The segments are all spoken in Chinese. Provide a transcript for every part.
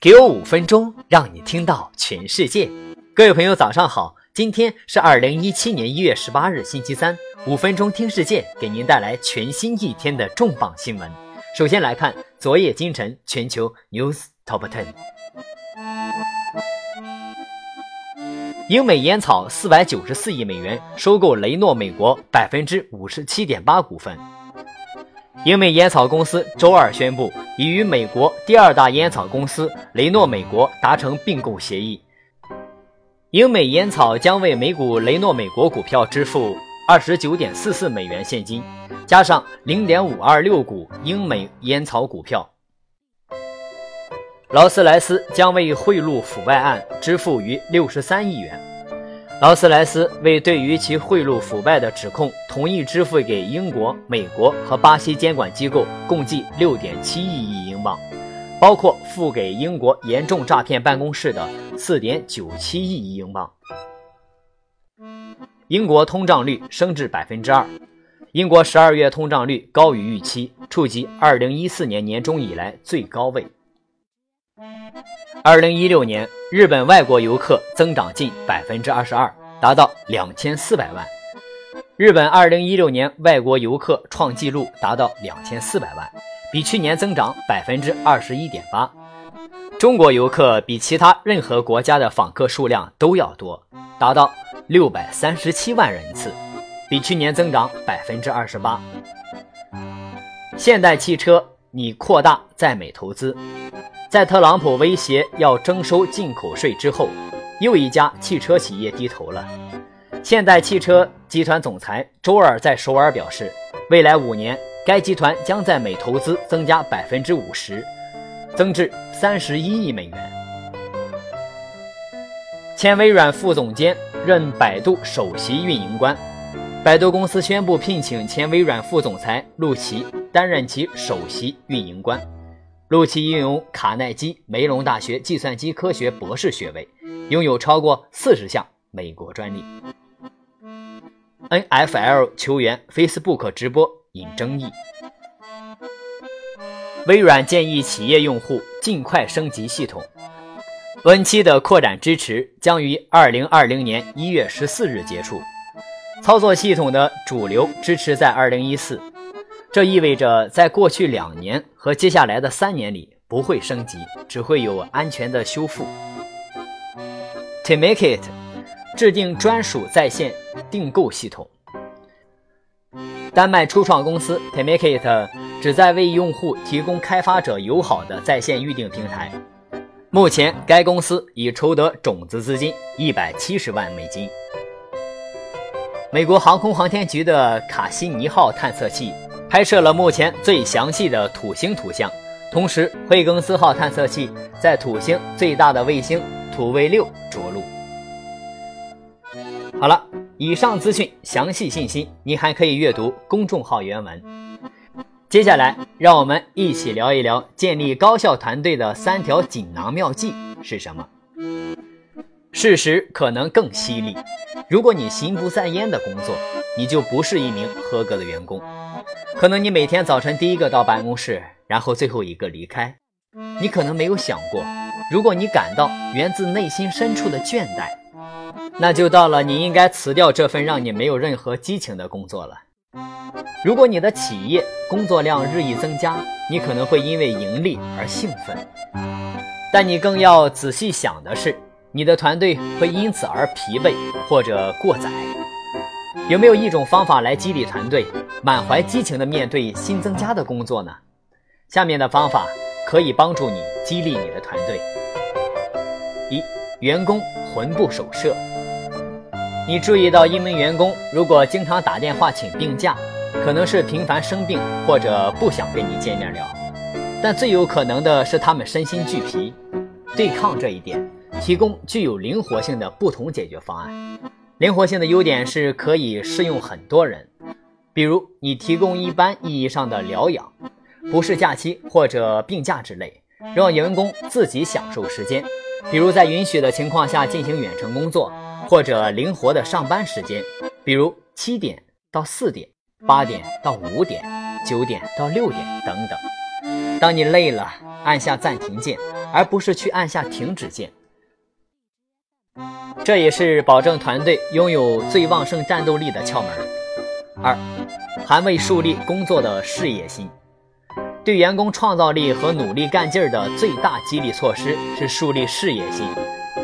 给我五分钟，让你听到全世界。各位朋友，早上好！今天是二零一七年一月十八日，星期三。五分钟听世界，给您带来全新一天的重磅新闻。首先来看昨夜今晨全球 news top ten。英美烟草四百九十四亿美元收购雷诺美国百分之五十七点八股份。英美烟草公司周二宣布，已与美国第二大烟草公司雷诺美国达成并购协议。英美烟草将为每股雷诺美国股票支付二十九点四四美元现金，加上零点五二六股英美烟草股票。劳斯莱斯将为贿赂腐败案支付逾六十三亿元。劳斯莱斯为对于其贿赂腐败的指控，同意支付给英国、美国和巴西监管机构共计六点七亿亿英镑，包括付给英国严重诈骗办公室的四点九七亿亿英镑。英国通胀率升至百分之二，英国十二月通胀率高于预期，触及二零一四年年中以来最高位。二零一六年，日本外国游客增长近百分之二十二，达到两千四百万。日本二零一六年外国游客创纪录，达到两千四百万，比去年增长百分之二十一点八。中国游客比其他任何国家的访客数量都要多，达到六百三十七万人次，比去年增长百分之二十八。现代汽车拟扩大在美投资。在特朗普威胁要征收进口税之后，又一家汽车企业低头了。现代汽车集团总裁周二在首尔表示，未来五年该集团将在美投资增加百分之五十，增至三十一亿美元。前微软副总监任百度首席运营官，百度公司宣布聘请前微软副总裁陆琪担任其首席运营官。陆琪拥有卡耐基梅隆大学计算机科学博士学位，拥有超过四十项美国专利。NFL 球员 Facebook 直播引争议。微软建议企业用户尽快升级系统。Win7 的扩展支持将于二零二零年一月十四日结束，操作系统的主流支持在二零一四。这意味着，在过去两年和接下来的三年里不会升级，只会有安全的修复。Temakit 制定专属在线订购系统。丹麦初创公司 Temakit 旨在为用户提供开发者友好的在线预订平台。目前，该公司已筹得种子资金一百七十万美金。美国航空航天局的卡西尼号探测器。拍摄了目前最详细的土星图像，同时惠更斯号探测器在土星最大的卫星土卫六着陆。好了，以上资讯详细信息你还可以阅读公众号原文。接下来，让我们一起聊一聊建立高效团队的三条锦囊妙计是什么。事实可能更犀利，如果你心不在焉的工作，你就不是一名合格的员工。可能你每天早晨第一个到办公室，然后最后一个离开。你可能没有想过，如果你感到源自内心深处的倦怠，那就到了你应该辞掉这份让你没有任何激情的工作了。如果你的企业工作量日益增加，你可能会因为盈利而兴奋，但你更要仔细想的是，你的团队会因此而疲惫或者过载。有没有一种方法来激励团队，满怀激情地面对新增加的工作呢？下面的方法可以帮助你激励你的团队。一、员工魂不守舍。你注意到一名员工如果经常打电话请病假，可能是频繁生病或者不想跟你见面了，但最有可能的是他们身心俱疲。对抗这一点，提供具有灵活性的不同解决方案。灵活性的优点是可以适用很多人，比如你提供一般意义上的疗养、不是假期或者病假之类，让员工自己享受时间，比如在允许的情况下进行远程工作，或者灵活的上班时间，比如七点到四点、八点到五点、九点到六点等等。当你累了，按下暂停键，而不是去按下停止键。这也是保证团队拥有最旺盛战斗力的窍门。二，还未树立工作的事业心。对员工创造力和努力干劲儿的最大激励措施是树立事业心。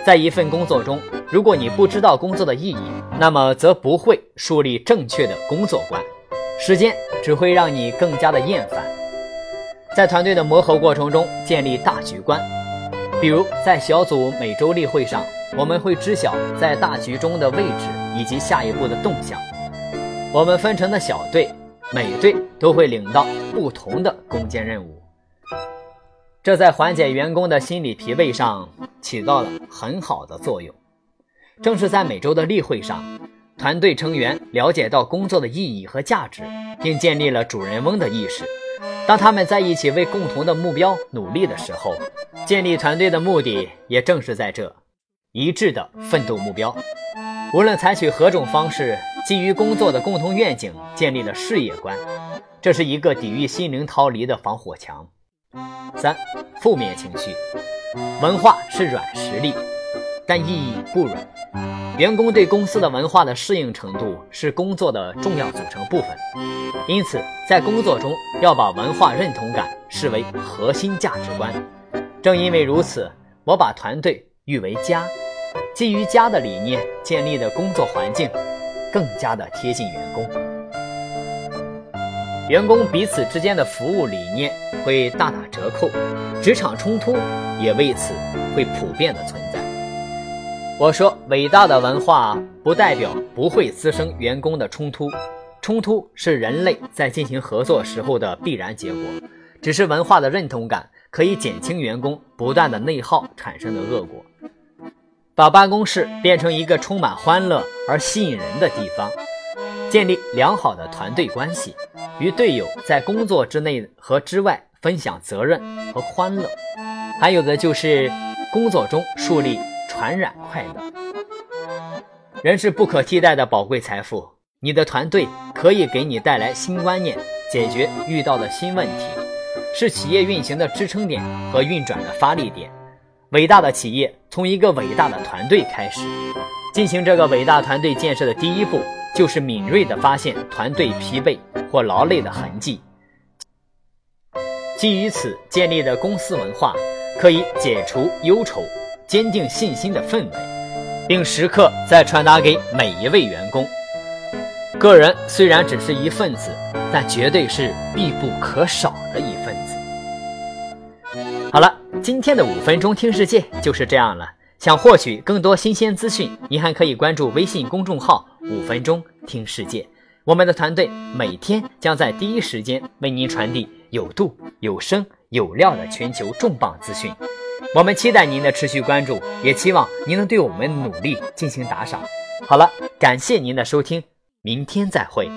在一份工作中，如果你不知道工作的意义，那么则不会树立正确的工作观。时间只会让你更加的厌烦。在团队的磨合过程中，建立大局观。比如在小组每周例会上，我们会知晓在大局中的位置以及下一步的动向。我们分成的小队，每队都会领到不同的攻坚任务。这在缓解员工的心理疲惫上起到了很好的作用。正是在每周的例会上，团队成员了解到工作的意义和价值，并建立了主人翁的意识。当他们在一起为共同的目标努力的时候，建立团队的目的也正是在这一致的奋斗目标。无论采取何种方式，基于工作的共同愿景建立了事业观，这是一个抵御心灵逃离的防火墙。三、负面情绪，文化是软实力，但意义不软。员工对公司的文化的适应程度是工作的重要组成部分，因此在工作中要把文化认同感视为核心价值观。正因为如此，我把团队誉为家，基于家的理念建立的工作环境，更加的贴近员工。员工彼此之间的服务理念会大打折扣，职场冲突也为此会普遍的存在。我说，伟大的文化不代表不会滋生员工的冲突，冲突是人类在进行合作时候的必然结果，只是文化的认同感可以减轻员工不断的内耗产生的恶果，把办公室变成一个充满欢乐而吸引人的地方。建立良好的团队关系，与队友在工作之内和之外分享责任和欢乐，还有的就是工作中树立传染快乐。人是不可替代的宝贵财富，你的团队可以给你带来新观念，解决遇到的新问题，是企业运行的支撑点和运转的发力点。伟大的企业从一个伟大的团队开始，进行这个伟大团队建设的第一步。就是敏锐地发现团队疲惫或劳累的痕迹，基于此建立的公司文化，可以解除忧愁、坚定信心的氛围，并时刻在传达给每一位员工。个人虽然只是一份子，但绝对是必不可少的一。好了，今天的五分钟听世界就是这样了。想获取更多新鲜资讯，您还可以关注微信公众号“五分钟听世界”。我们的团队每天将在第一时间为您传递有度、有声、有料的全球重磅资讯。我们期待您的持续关注，也期望您能对我们努力进行打赏。好了，感谢您的收听，明天再会。